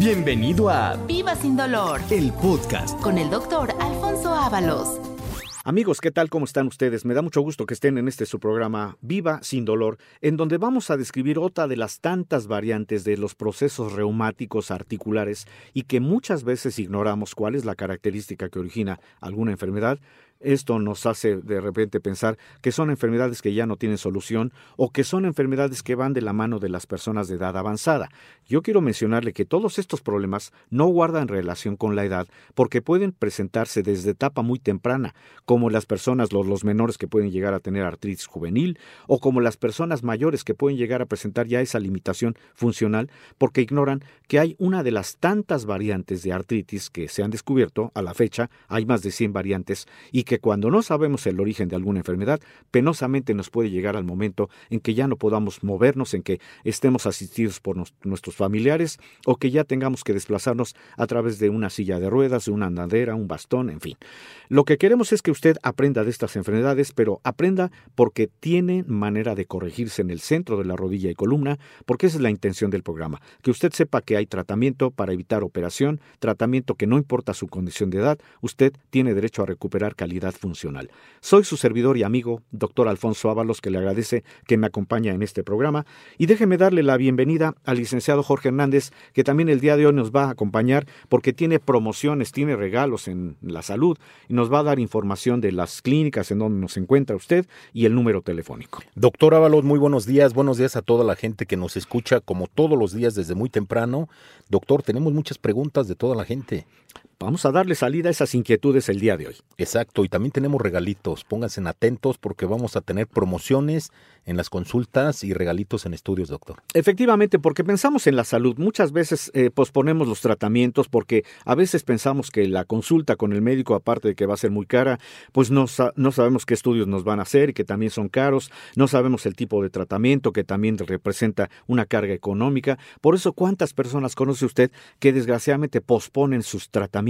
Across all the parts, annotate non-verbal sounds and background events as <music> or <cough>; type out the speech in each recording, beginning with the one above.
Bienvenido a Viva sin dolor el podcast. con el doctor Alfonso Ábalos. Amigos, ¿qué tal? ¿Cómo están ustedes? Me da mucho gusto que estén en este su programa Viva sin dolor, en donde vamos a describir otra de las tantas variantes de los procesos reumáticos articulares y que muchas veces ignoramos cuál es la característica que origina alguna enfermedad. Esto nos hace de repente pensar que son enfermedades que ya no tienen solución o que son enfermedades que van de la mano de las personas de edad avanzada. Yo quiero mencionarle que todos estos problemas no guardan relación con la edad porque pueden presentarse desde etapa muy temprana, como las personas, los, los menores que pueden llegar a tener artritis juvenil o como las personas mayores que pueden llegar a presentar ya esa limitación funcional porque ignoran que hay una de las tantas variantes de artritis que se han descubierto a la fecha, hay más de 100 variantes y que cuando no sabemos el origen de alguna enfermedad, penosamente nos puede llegar al momento en que ya no podamos movernos, en que estemos asistidos por nuestros familiares o que ya tengamos que desplazarnos a través de una silla de ruedas, de una andadera, un bastón, en fin. Lo que queremos es que usted aprenda de estas enfermedades, pero aprenda porque tiene manera de corregirse en el centro de la rodilla y columna, porque esa es la intención del programa, que usted sepa que hay tratamiento para evitar operación, tratamiento que no importa su condición de edad, usted tiene derecho a recuperar calidad funcional. Soy su servidor y amigo, doctor Alfonso Ábalos, que le agradece que me acompaña en este programa, y déjeme darle la bienvenida al licenciado Jorge Hernández, que también el día de hoy nos va a acompañar porque tiene promociones, tiene regalos en la salud, y nos va a dar información de las clínicas en donde nos encuentra usted y el número telefónico. Doctor Ábalos, muy buenos días. Buenos días a toda la gente que nos escucha como todos los días desde muy temprano. Doctor, tenemos muchas preguntas de toda la gente. Vamos a darle salida a esas inquietudes el día de hoy. Exacto, y también tenemos regalitos. Pónganse atentos porque vamos a tener promociones en las consultas y regalitos en estudios, doctor. Efectivamente, porque pensamos en la salud. Muchas veces eh, posponemos los tratamientos porque a veces pensamos que la consulta con el médico, aparte de que va a ser muy cara, pues no, no sabemos qué estudios nos van a hacer y que también son caros. No sabemos el tipo de tratamiento que también representa una carga económica. Por eso, ¿cuántas personas conoce usted que desgraciadamente posponen sus tratamientos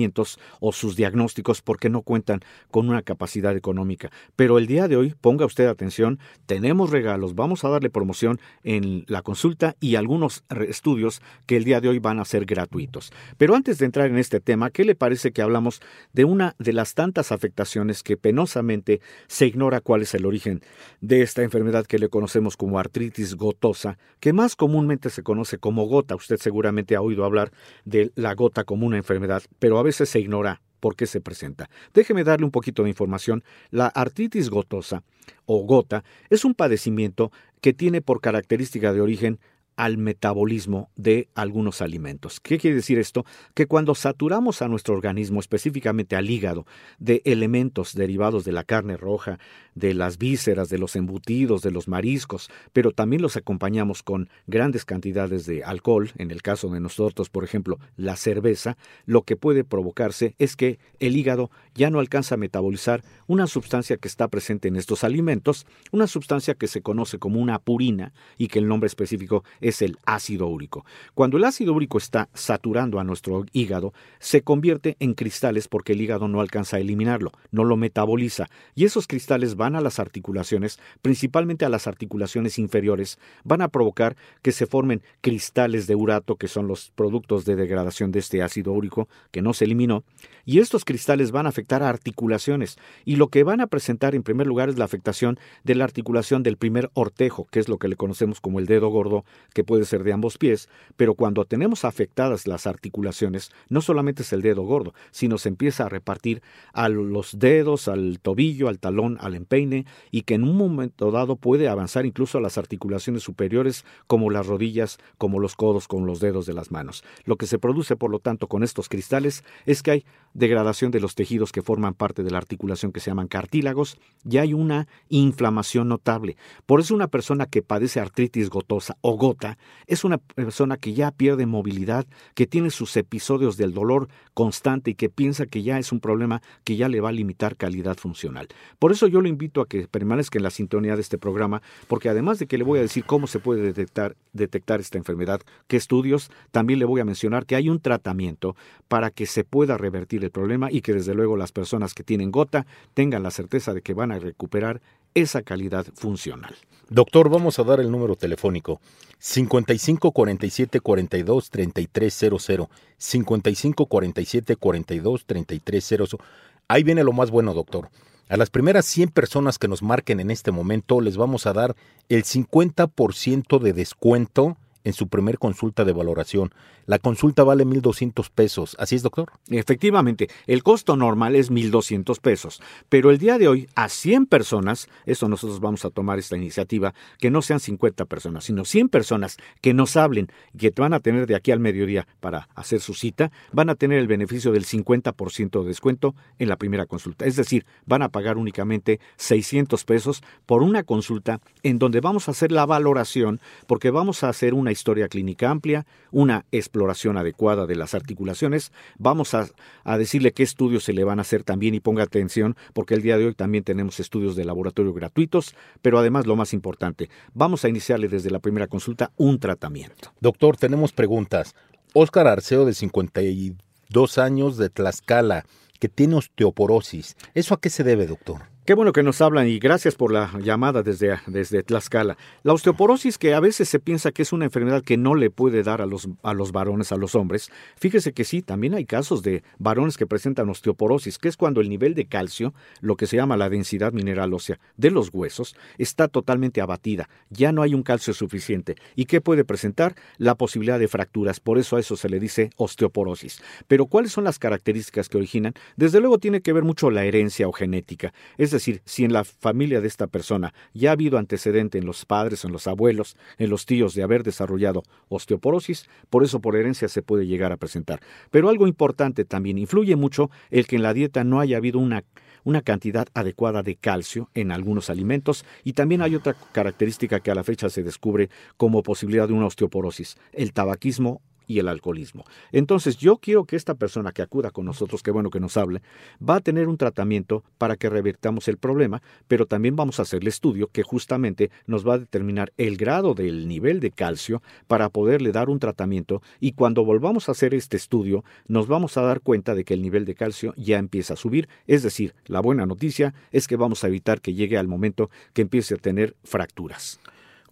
o sus diagnósticos porque no cuentan con una capacidad económica? Pero el día de hoy, ponga usted atención, tenemos regalos, vamos a darle promoción en la consulta y algunos estudios que el día de hoy van a ser gratuitos. Pero antes de entrar en este tema, ¿qué le parece que hablamos de una de las tantas afectaciones que penosamente se ignora cuál es el origen de esta enfermedad que le conocemos como artritis gotosa, que más comúnmente se conoce como gota? Usted seguramente ha oído hablar de la gota como una enfermedad, pero a se ignora por qué se presenta. Déjeme darle un poquito de información. La artritis gotosa o gota es un padecimiento que tiene por característica de origen al metabolismo de algunos alimentos. ¿Qué quiere decir esto? Que cuando saturamos a nuestro organismo, específicamente al hígado, de elementos derivados de la carne roja, de las vísceras, de los embutidos, de los mariscos, pero también los acompañamos con grandes cantidades de alcohol, en el caso de nosotros, por ejemplo, la cerveza, lo que puede provocarse es que el hígado ya no alcanza a metabolizar una sustancia que está presente en estos alimentos, una sustancia que se conoce como una purina y que el nombre específico es el ácido úrico. Cuando el ácido úrico está saturando a nuestro hígado, se convierte en cristales porque el hígado no alcanza a eliminarlo, no lo metaboliza, y esos cristales van a las articulaciones, principalmente a las articulaciones inferiores, van a provocar que se formen cristales de urato, que son los productos de degradación de este ácido úrico que no se eliminó, y estos cristales van a afectar a articulaciones, y lo que van a presentar en primer lugar es la afectación de la articulación del primer ortejo, que es lo que le conocemos como el dedo gordo, que puede ser de ambos pies, pero cuando tenemos afectadas las articulaciones, no solamente es el dedo gordo, sino se empieza a repartir a los dedos, al tobillo, al talón, al empeine, y que en un momento dado puede avanzar incluso a las articulaciones superiores, como las rodillas, como los codos, como los dedos de las manos. Lo que se produce, por lo tanto, con estos cristales es que hay degradación de los tejidos que forman parte de la articulación que se llaman cartílagos y hay una inflamación notable. Por eso una persona que padece artritis gotosa o gota es una persona que ya pierde movilidad, que tiene sus episodios del dolor constante y que piensa que ya es un problema que ya le va a limitar calidad funcional. Por eso yo lo invito a que permanezca en la sintonía de este programa, porque además de que le voy a decir cómo se puede detectar esta enfermedad, qué estudios, también le voy a mencionar que hay un tratamiento para que se pueda revertir el problema y que desde luego las personas que tienen gota tengan la certeza de que van a recuperar esa calidad funcional. Doctor, vamos a dar el número telefónico 55 47 42 3300 55 47 42 3300. Ahí viene lo más bueno, doctor. A las primeras 100 personas que nos marquen en este momento les vamos a dar el 50% de descuento en su primer consulta de valoración. La consulta vale 1.200 pesos. ¿Así es, doctor? Efectivamente, el costo normal es 1.200 pesos, pero el día de hoy a 100 personas, eso nosotros vamos a tomar esta iniciativa, que no sean 50 personas, sino 100 personas que nos hablen que van a tener de aquí al mediodía para hacer su cita, van a tener el beneficio del 50% de descuento en la primera consulta. Es decir, van a pagar únicamente 600 pesos por una consulta en donde vamos a hacer la valoración porque vamos a hacer una historia clínica amplia, una exploración adecuada de las articulaciones. Vamos a, a, decirle qué estudios se le van a hacer también y ponga atención porque el día de hoy también tenemos estudios de laboratorio gratuitos, pero además lo más importante, vamos a iniciarle desde la primera consulta un tratamiento. Doctor, tenemos preguntas. Óscar Arceo de 52 años de Tlaxcala que tiene osteoporosis. ¿Eso a qué se debe, doctor? Qué bueno que nos hablan y gracias por la llamada desde, desde Tlaxcala. La osteoporosis, que a veces se piensa que es una enfermedad que no le puede dar a los, a los varones, a los hombres, fíjese que sí, también hay casos de varones que presentan osteoporosis, que es cuando el nivel de calcio, lo que se llama la densidad mineral ósea de los huesos, está totalmente abatida. Ya no hay un calcio suficiente. ¿Y qué puede presentar? La posibilidad de fracturas. Por eso a eso se le dice osteoporosis. Pero ¿cuáles son las características que originan? Desde luego tiene que ver mucho la herencia o genética. Es decir, si en la familia de esta persona ya ha habido antecedente en los padres, en los abuelos, en los tíos de haber desarrollado osteoporosis, por eso por herencia se puede llegar a presentar. Pero algo importante también, influye mucho el que en la dieta no haya habido una una cantidad adecuada de calcio en algunos alimentos y también hay otra característica que a la fecha se descubre como posibilidad de una osteoporosis, el tabaquismo y el alcoholismo. Entonces yo quiero que esta persona que acuda con nosotros, que bueno que nos hable, va a tener un tratamiento para que revirtamos el problema, pero también vamos a hacer el estudio que justamente nos va a determinar el grado del nivel de calcio para poderle dar un tratamiento y cuando volvamos a hacer este estudio nos vamos a dar cuenta de que el nivel de calcio ya empieza a subir, es decir, la buena noticia es que vamos a evitar que llegue al momento que empiece a tener fracturas.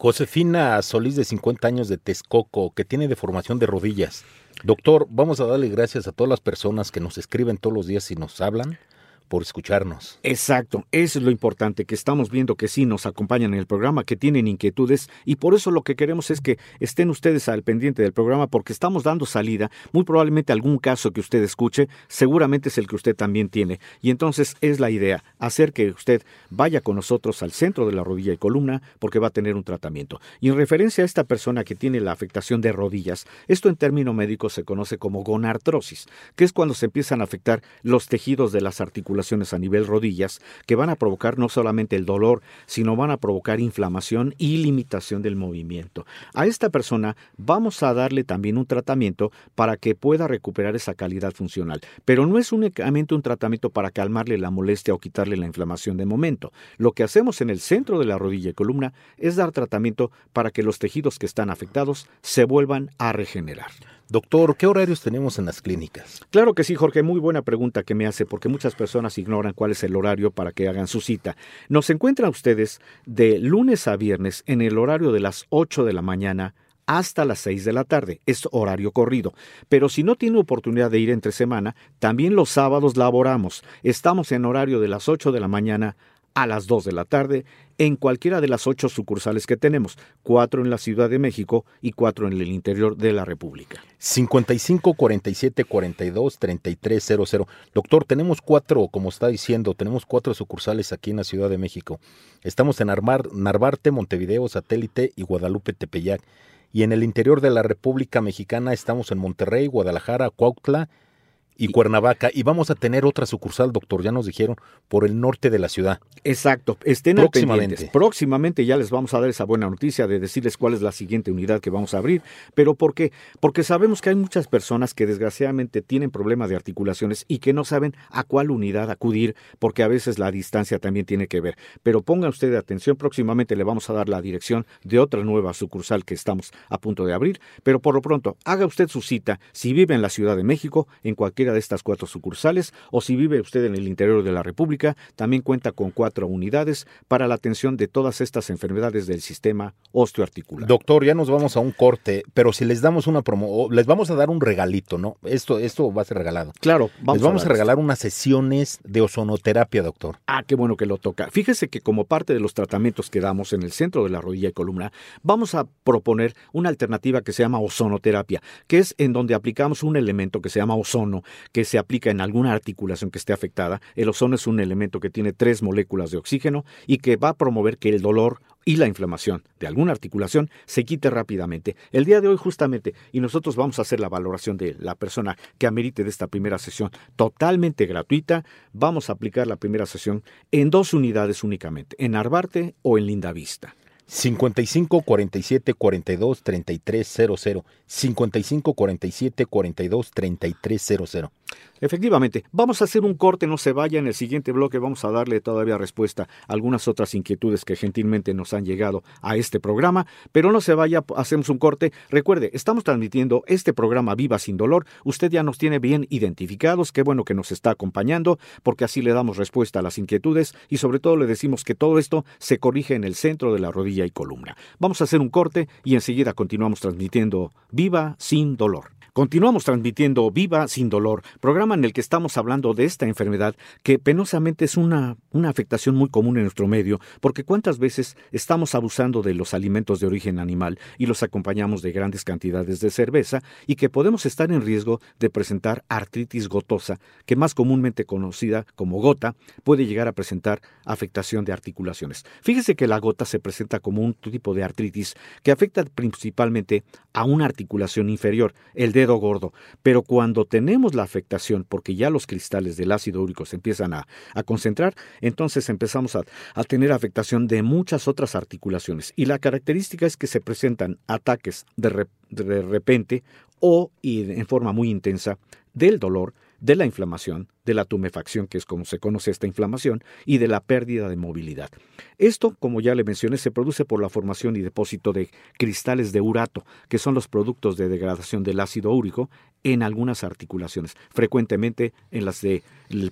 Josefina Solís, de 50 años de Texcoco, que tiene deformación de rodillas. Doctor, vamos a darle gracias a todas las personas que nos escriben todos los días y nos hablan por escucharnos. Exacto, eso es lo importante, que estamos viendo que sí nos acompañan en el programa, que tienen inquietudes y por eso lo que queremos es que estén ustedes al pendiente del programa porque estamos dando salida, muy probablemente algún caso que usted escuche, seguramente es el que usted también tiene y entonces es la idea, hacer que usted vaya con nosotros al centro de la rodilla y columna porque va a tener un tratamiento. Y en referencia a esta persona que tiene la afectación de rodillas, esto en término médico se conoce como gonartrosis, que es cuando se empiezan a afectar los tejidos de las articulaciones a nivel rodillas que van a provocar no solamente el dolor, sino van a provocar inflamación y limitación del movimiento. A esta persona vamos a darle también un tratamiento para que pueda recuperar esa calidad funcional, pero no es únicamente un tratamiento para calmarle la molestia o quitarle la inflamación de momento. Lo que hacemos en el centro de la rodilla y columna es dar tratamiento para que los tejidos que están afectados se vuelvan a regenerar. Doctor, ¿qué horarios tenemos en las clínicas? Claro que sí, Jorge, muy buena pregunta que me hace porque muchas personas ignoran cuál es el horario para que hagan su cita. Nos encuentran ustedes de lunes a viernes en el horario de las 8 de la mañana hasta las 6 de la tarde. Es horario corrido. Pero si no tiene oportunidad de ir entre semana, también los sábados laboramos. Estamos en horario de las 8 de la mañana a las 2 de la tarde en cualquiera de las ocho sucursales que tenemos, cuatro en la Ciudad de México y cuatro en el interior de la República. 55 47 42 33 00. Doctor, tenemos cuatro, como está diciendo, tenemos cuatro sucursales aquí en la Ciudad de México. Estamos en Armar, Narvarte, Montevideo, Satélite y Guadalupe Tepeyac. Y en el interior de la República Mexicana estamos en Monterrey, Guadalajara, Cuautla y Cuernavaca y vamos a tener otra sucursal, doctor, ya nos dijeron, por el norte de la ciudad. Exacto, estén Próximamente. pendientes. Próximamente ya les vamos a dar esa buena noticia de decirles cuál es la siguiente unidad que vamos a abrir, pero ¿por qué? Porque sabemos que hay muchas personas que desgraciadamente tienen problemas de articulaciones y que no saben a cuál unidad acudir, porque a veces la distancia también tiene que ver. Pero ponga usted atención, próximamente le vamos a dar la dirección de otra nueva sucursal que estamos a punto de abrir, pero por lo pronto, haga usted su cita si vive en la Ciudad de México, en cualquiera de estas cuatro sucursales, o si vive usted en el interior de la República, también cuenta con cuatro unidades para la atención de todas estas enfermedades del sistema osteoarticular. Doctor, ya nos vamos a un corte, pero si les damos una promo, o les vamos a dar un regalito, ¿no? Esto, esto va a ser regalado. claro, vamos les vamos a, regalar unas sesiones de ozonoterapia, doctor. Ah, qué bueno que lo toca. Fíjese que como parte de los tratamientos que damos en el centro de la rodilla y columna, vamos a proponer una alternativa que se llama ozonoterapia, que es en donde aplicamos un elemento que se llama ozono, que se aplica en alguna articulación que esté afectada. El ozono es un elemento que tiene tres moléculas de oxígeno y que va a promover que el dolor y la inflamación de alguna articulación se quite rápidamente. El día de hoy justamente, y nosotros vamos a hacer la valoración de la persona que amerite de esta primera sesión totalmente gratuita, vamos a aplicar la primera sesión en dos unidades únicamente, en Arbarte o en Lindavista. 55 47 42 33 00. 55 47 42 33 00. Efectivamente, vamos a hacer un corte, no se vaya, en el siguiente bloque vamos a darle todavía respuesta a algunas otras inquietudes que gentilmente nos han llegado a este programa, pero no se vaya, hacemos un corte. Recuerde, estamos transmitiendo este programa Viva sin dolor, usted ya nos tiene bien identificados, qué bueno que nos está acompañando, porque así le damos respuesta a las inquietudes y sobre todo le decimos que todo esto se corrige en el centro de la rodilla y columna. Vamos a hacer un corte y enseguida continuamos transmitiendo Viva sin dolor. Continuamos transmitiendo Viva sin dolor, programa en el que estamos hablando de esta enfermedad que penosamente es una, una afectación muy común en nuestro medio, porque cuántas veces estamos abusando de los alimentos de origen animal y los acompañamos de grandes cantidades de cerveza y que podemos estar en riesgo de presentar artritis gotosa, que más comúnmente conocida como gota, puede llegar a presentar afectación de articulaciones. Fíjese que la gota se presenta como un tipo de artritis que afecta principalmente a una articulación inferior, el dedo gordo. Pero cuando tenemos la porque ya los cristales del ácido úrico se empiezan a, concentrar, entonces empezamos a, tener afectación de muchas otras articulaciones. Y la característica es que se presentan ataques de, de repente o y en forma muy intensa del dolor, de la inflamación, de la tumefacción, que es como se conoce esta inflamación, y de la pérdida de movilidad. Esto, como ya le mencioné, se produce por la formación y depósito de cristales de urato, que son los productos de degradación del ácido úrico en algunas articulaciones, frecuentemente en las del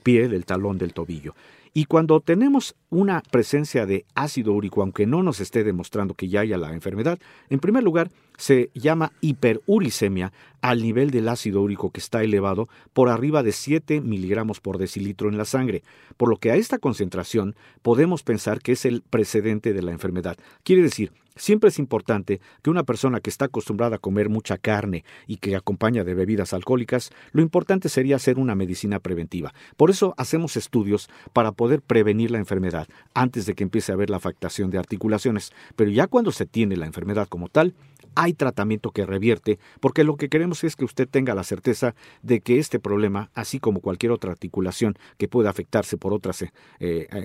pie, del talón, del tobillo. Y cuando tenemos una presencia de ácido úrico, aunque no nos esté demostrando que ya haya la enfermedad, en primer lugar se llama hiperuricemia al nivel del ácido úrico que está elevado por arriba de 7 miligramos por decilitro en la sangre, por lo que a esta concentración podemos pensar que es el precedente de la enfermedad. Quiere decir, Siempre es importante que una persona que está acostumbrada a comer mucha carne y que acompaña de bebidas alcohólicas, lo importante sería hacer una medicina preventiva. Por eso hacemos estudios para poder prevenir la enfermedad antes de que empiece a haber la afectación de articulaciones. Pero ya cuando se tiene la enfermedad como tal, hay tratamiento que revierte, porque lo que queremos es que usted tenga la certeza de que este problema, así como cualquier otra articulación que pueda afectarse por otros eh,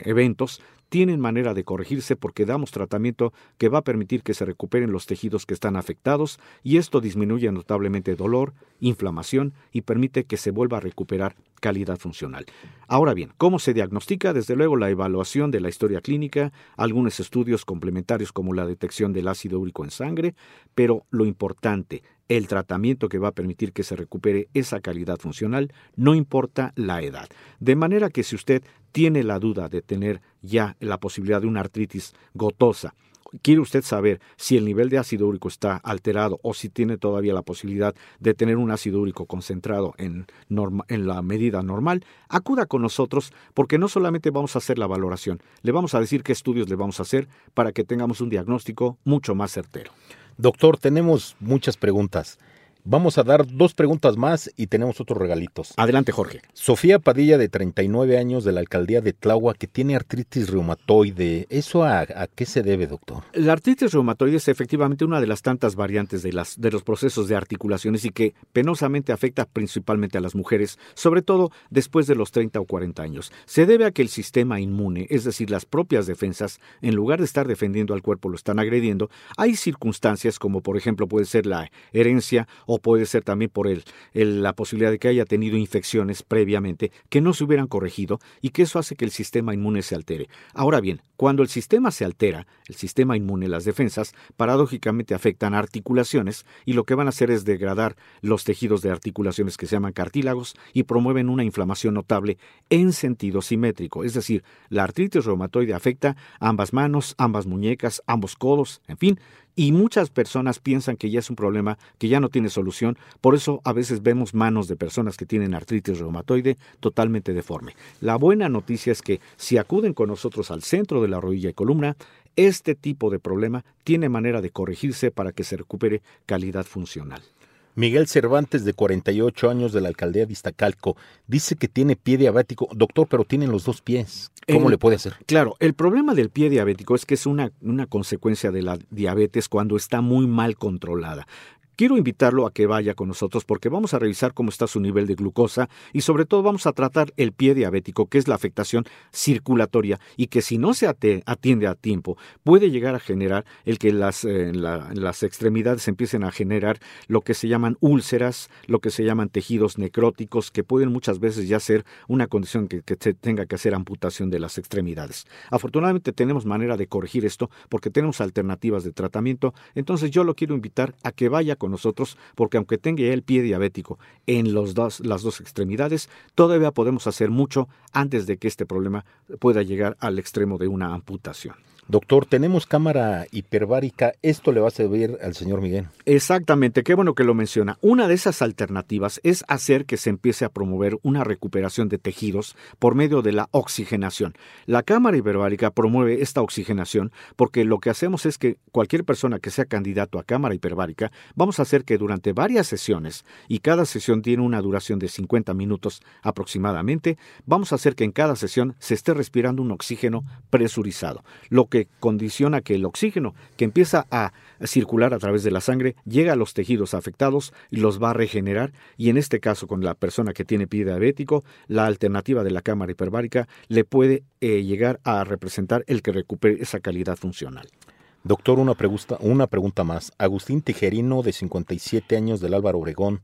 eventos, tienen manera de corregirse porque damos tratamiento que va a permitir que se recuperen los tejidos que están afectados y esto disminuye notablemente dolor, inflamación y permite que se vuelva a recuperar calidad funcional. Ahora bien, ¿cómo se diagnostica? Desde luego la evaluación de la historia clínica, algunos estudios complementarios como la detección del ácido úrico en sangre, pero lo importante, el tratamiento que va a permitir que se recupere esa calidad funcional, no importa la edad. De manera que si usted tiene la duda de tener ya la posibilidad de una artritis gotosa, quiere usted saber si el nivel de ácido úrico está alterado o si tiene todavía la posibilidad de tener un ácido úrico concentrado en, en, la medida normal, acuda con nosotros porque no solamente vamos a hacer la valoración, le vamos a decir qué estudios le vamos a hacer para que tengamos un diagnóstico mucho más certero. Doctor, tenemos muchas preguntas. Vamos a dar dos preguntas más y tenemos otros regalitos. Adelante, Jorge. Sofía Padilla, de 39 años, de la alcaldía de Tláhuac, que tiene artritis reumatoide. ¿Eso a, a, qué se debe, doctor? La artritis reumatoide es efectivamente una de las tantas variantes de, las, de los procesos de articulaciones y que penosamente afecta principalmente a las mujeres, sobre todo después de los 30 o 40 años. Se debe a que el sistema inmune, es decir, las propias defensas, en lugar de estar defendiendo al cuerpo, lo están agrediendo. Hay circunstancias como, por ejemplo, puede ser la herencia o puede ser también por el, la posibilidad de que haya tenido infecciones previamente que no se hubieran corregido y que eso hace que el sistema inmune se altere. Ahora bien, cuando el sistema se altera, el sistema inmune, las defensas, paradójicamente afectan articulaciones y lo que van a hacer es degradar los tejidos de articulaciones que se llaman cartílagos y promueven una inflamación notable en sentido simétrico. Es decir, la artritis reumatoide afecta ambas manos, ambas muñecas, ambos codos, en fin, y muchas personas piensan que ya es un problema que ya no tiene solución, por eso a veces vemos manos de personas que tienen artritis reumatoide totalmente deforme. La buena noticia es que si acuden con nosotros al centro de la rodilla y columna, este tipo de problema tiene manera de corregirse para que se recupere calidad funcional. Miguel Cervantes, de 48 años, de la alcaldía de Iztacalco, dice que tiene pie diabético. Doctor, pero tiene los dos pies. ¿Cómo El- le puede hacer? Claro, el problema del pie diabético es que es una, una consecuencia de la diabetes cuando está muy mal controlada. Quiero invitarlo a que vaya con nosotros porque vamos a revisar cómo está su nivel de glucosa y sobre todo vamos a tratar el pie diabético, que es la afectación circulatoria y que si no se atiende a tiempo puede llegar a generar el que las, eh, la- las extremidades empiecen a generar lo que se llaman úlceras, lo que se llaman tejidos necróticos, que pueden muchas veces ya ser una condición que, que se tenga que hacer amputación de las extremidades. Afortunadamente tenemos manera de corregir esto porque tenemos alternativas de tratamiento, entonces yo lo quiero invitar a que vaya con nosotros porque aunque tenga el pie diabético en los las dos extremidades, todavía podemos hacer mucho antes de que este problema pueda llegar al extremo de una amputación. Doctor, tenemos cámara hiperbárica. Esto le va a servir al señor Miguel. Exactamente, qué bueno que lo menciona. Una de esas alternativas es hacer que se empiece a promover una recuperación de tejidos por medio de la oxigenación. La cámara hiperbárica promueve esta oxigenación porque lo que hacemos es que cualquier persona que sea candidato a cámara hiperbárica, vamos a hacer que durante varias sesiones, y cada sesión tiene una duración de 50 minutos aproximadamente, vamos a hacer que en cada sesión se esté respirando un oxígeno presurizado, que condiciona que el oxígeno que empieza a circular a través de la sangre llega a los tejidos afectados y los va a regenerar y en este caso con la persona que tiene pie diabético, la alternativa de la cámara hiperbárica le puede eh, llegar a representar el que recupere esa calidad funcional. Doctor, una pregunta, una pregunta más. Agustín Tijerino, de 57 años, del Álvaro Obregón,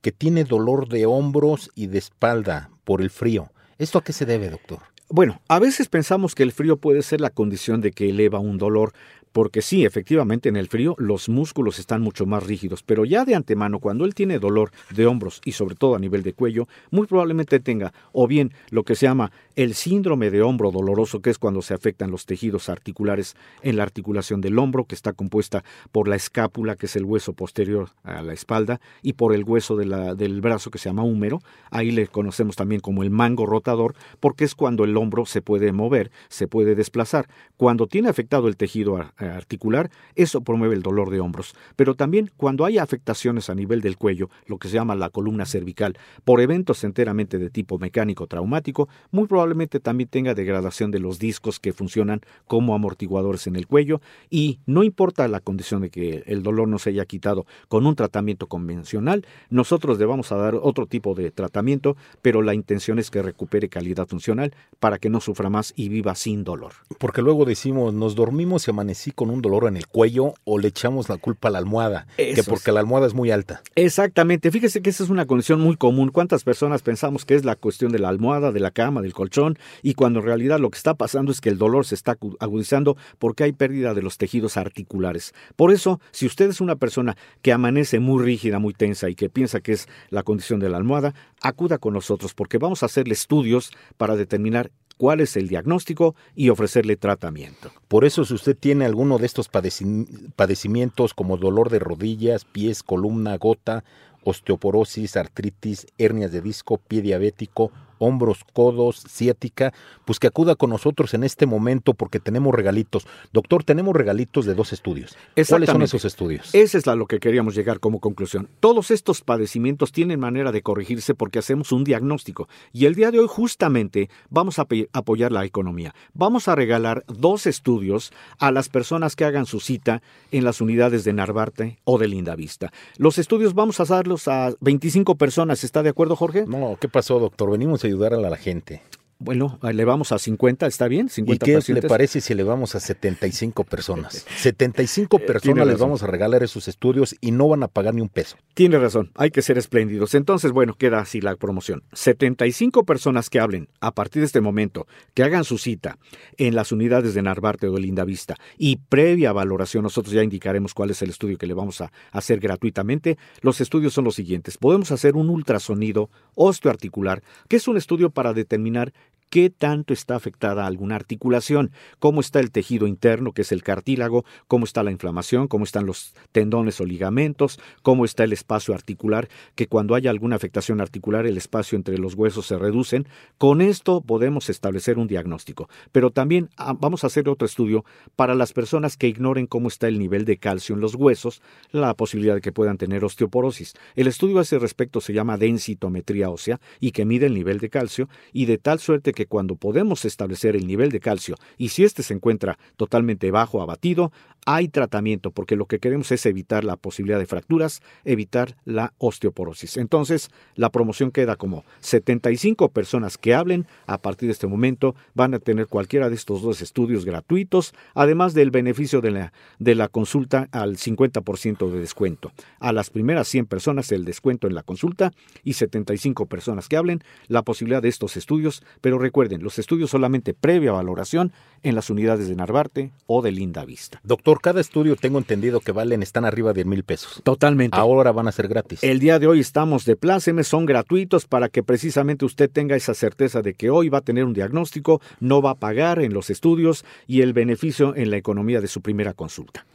que tiene dolor de hombros y de espalda por el frío. ¿Esto a qué se debe, doctor? Bueno, a veces pensamos que el frío puede ser la condición de que eleva un dolor, porque sí, efectivamente en el frío los músculos están mucho más rígidos, pero ya de antemano cuando él tiene dolor de hombros y sobre todo a nivel de cuello, muy probablemente tenga o bien lo que se llama el síndrome de hombro doloroso, que es cuando se afectan los tejidos articulares en la articulación del hombro, que está compuesta por la escápula, que es el hueso posterior a la espalda, y por el hueso del brazo, que se llama húmero. Ahí le conocemos también como el mango rotador, porque es cuando el hombro se puede mover, se puede desplazar. Cuando tiene afectado el tejido ar- articular, eso promueve el dolor de hombros. Pero también cuando hay afectaciones a nivel del cuello, lo que se llama la columna cervical, por eventos enteramente de tipo mecánico traumático, muy probablemente también tenga degradación de los discos que funcionan como amortiguadores en el cuello y no importa la condición de que el dolor no se haya quitado con un tratamiento convencional, nosotros le vamos a dar otro tipo de tratamiento, pero la intención es que recupere calidad funcional para que no sufra más y viva sin dolor. Porque luego decimos, nos dormimos y amanecí con un dolor en el cuello o le echamos la culpa a la almohada, que porque es. la almohada es muy alta. Exactamente, fíjese que esa es una condición muy común. ¿Cuántas personas pensamos que es la cuestión de la almohada, de la cama, del colchón? Y cuando en realidad lo que está pasando es que el dolor se está agudizando porque hay pérdida de los tejidos articulares. Por eso, si usted es una persona que amanece muy rígida, muy tensa y que piensa que es la condición de la almohada, acuda con nosotros porque vamos a hacerle estudios para determinar cuál es el diagnóstico y ofrecerle tratamiento. Por eso, si usted tiene alguno de estos padeci- padecimientos como dolor de rodillas, pies, columna, gota, osteoporosis, artritis, hernias de disco, pie diabético hombros, codos, ciática, pues que acuda con nosotros en este momento porque tenemos regalitos. Doctor, tenemos regalitos de dos estudios. ¿Cuáles son esos estudios? Esa es a lo que queríamos llegar como conclusión. Todos estos padecimientos tienen manera de corregirse porque hacemos un diagnóstico. Y el día de hoy justamente vamos a apoy- apoyar la economía. Vamos a regalar dos estudios a las personas que hagan su cita en las unidades de Narvarte o de Lindavista. Los estudios vamos a darlos a 25 personas. ¿Está de acuerdo, Jorge? No, ¿qué pasó, doctor? Venimos a ayudar a la gente. Bueno, le vamos a 50, ¿está bien? ¿Y 50 qué le parece si le vamos a 75 personas? <laughs> 75 Eh, personas les vamos a regalar esos estudios y no van a pagar ni un peso. Tiene razón, hay que ser espléndidos. Entonces, bueno, queda así la promoción. 75 personas que hablen a partir de este momento, que hagan su cita en las unidades de Narvarte o de Lindavista y previa valoración, nosotros ya indicaremos cuál es el estudio que le vamos a hacer gratuitamente. Los estudios son los siguientes. Podemos hacer un ultrasonido osteoarticular, que es un estudio para determinar qué tanto está afectada alguna articulación, cómo está el tejido interno, que es el cartílago, cómo está la inflamación, cómo están los tendones o ligamentos, cómo está el espacio articular, que cuando haya alguna afectación articular el espacio entre los huesos se reducen. Con esto podemos establecer un diagnóstico. Pero también ah, vamos a hacer otro estudio para las personas que ignoren cómo está el nivel de calcio en los huesos, la posibilidad de que puedan tener osteoporosis. El estudio a ese respecto se llama densitometría ósea y que mide el nivel de calcio y de tal suerte que cuando podemos establecer el nivel de calcio y si éste se encuentra totalmente bajo, abatido, hay tratamiento porque lo que queremos es evitar la posibilidad de fracturas, evitar la osteoporosis. Entonces, la promoción queda como 75 personas que hablen a partir de este momento van a tener cualquiera de estos dos estudios gratuitos, además del beneficio de la, de la consulta al 50% de descuento. A las primeras 100 personas el descuento en la consulta y 75 personas que hablen la posibilidad de estos estudios, pero recuerden, los estudios solamente previa valoración en las unidades de Narvarte o de Linda Vista. Doctor, cada estudio tengo entendido que valen, están arriba de mil pesos. Totalmente. Ahora van a ser gratis. El día de hoy estamos de pláceme, son gratuitos para que precisamente usted tenga esa certeza de que hoy va a tener un diagnóstico, no va a pagar en los estudios y el beneficio en la economía de su primera consulta.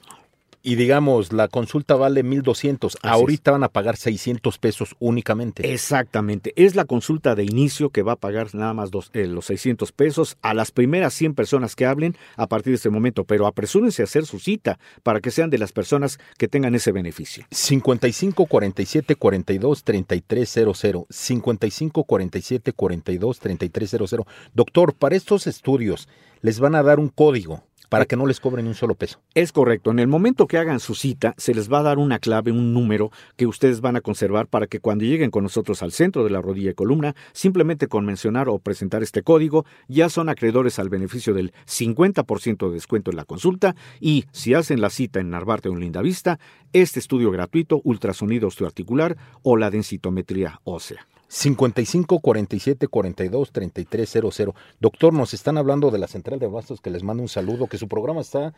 Y digamos, la consulta vale 1200. es. Ahorita van a pagar 600 pesos únicamente. Exactamente, es la consulta de inicio que va a pagar nada más dos- eh, los 600 pesos a las primeras 100 personas que hablen a partir de este momento, pero apresúrense a hacer su cita para que sean de las personas que tengan ese beneficio. 55 47 42 3300. 55 47 42 3300. Doctor, para estos estudios les van a dar un código para que no les cobren un solo peso. Es correcto. En el momento que hagan su cita, se les va a dar una clave, un número que ustedes van a conservar para que cuando lleguen con nosotros al centro de la rodilla y columna, simplemente con mencionar o presentar este código, ya son acreedores al beneficio del 50% de descuento en la consulta y si hacen la cita en Narvarte o en Lindavista, este estudio gratuito, ultrasonido osteoarticular o la densitometría ósea. 55 47 42 3300. Doctor, nos están hablando de la central de abastos que les mando un saludo, que su programa está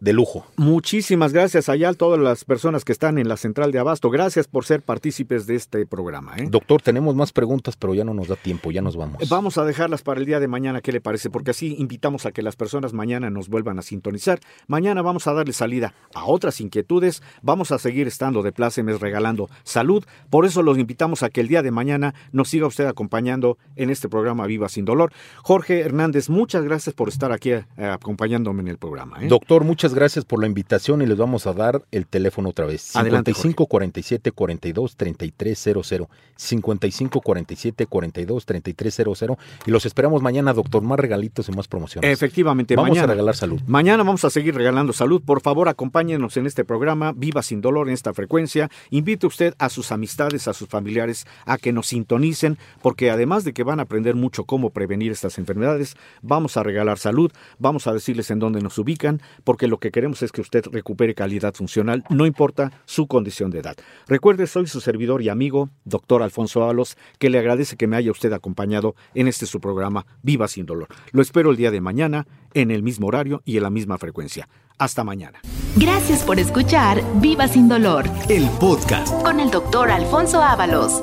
de lujo. Muchísimas gracias allá a todas las personas que están en la central de Abasto. Gracias por ser partícipes de este programa. ¿eh? Doctor, tenemos más preguntas, pero ya no nos da tiempo, ya nos vamos. Vamos a dejarlas para el día de mañana, ¿qué le parece? Porque así invitamos a que las personas mañana nos vuelvan a sintonizar. Mañana vamos a darle salida a otras inquietudes. Vamos a seguir estando de plácemes regalando salud. Por eso los invitamos a que el día de mañana nos siga usted acompañando en este programa Viva Sin Dolor. Jorge Hernández, muchas gracias por estar aquí eh, acompañándome en el programa. ¿eh? Doctor, muchas gracias por la invitación y les vamos a dar el teléfono otra vez. Adelante, 55 47 42 3300. 55 47 42 3300. Y los esperamos mañana, doctor. Más regalitos y más promociones. Efectivamente, Vamos mañana. a regalar salud. Mañana vamos a seguir regalando salud. Por favor, acompáñenos en este programa Viva sin dolor en esta frecuencia. Invite usted a sus amistades, a sus familiares a que nos sintonicen, porque además de que van a aprender mucho cómo prevenir estas enfermedades, vamos a regalar salud, vamos a decirles en dónde nos ubican, porque lo que queremos es que usted recupere calidad funcional, no importa su condición de edad. Recuerde, soy su servidor y amigo, doctor Alfonso Ábalos, que le agradece que me haya usted acompañado en este su programa Viva sin dolor. Lo espero el día de mañana, en el mismo horario y en la misma frecuencia. Hasta mañana. Gracias por escuchar Viva Sin Dolor El podcast. con el doctor Alfonso Ábalos.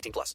18 plus.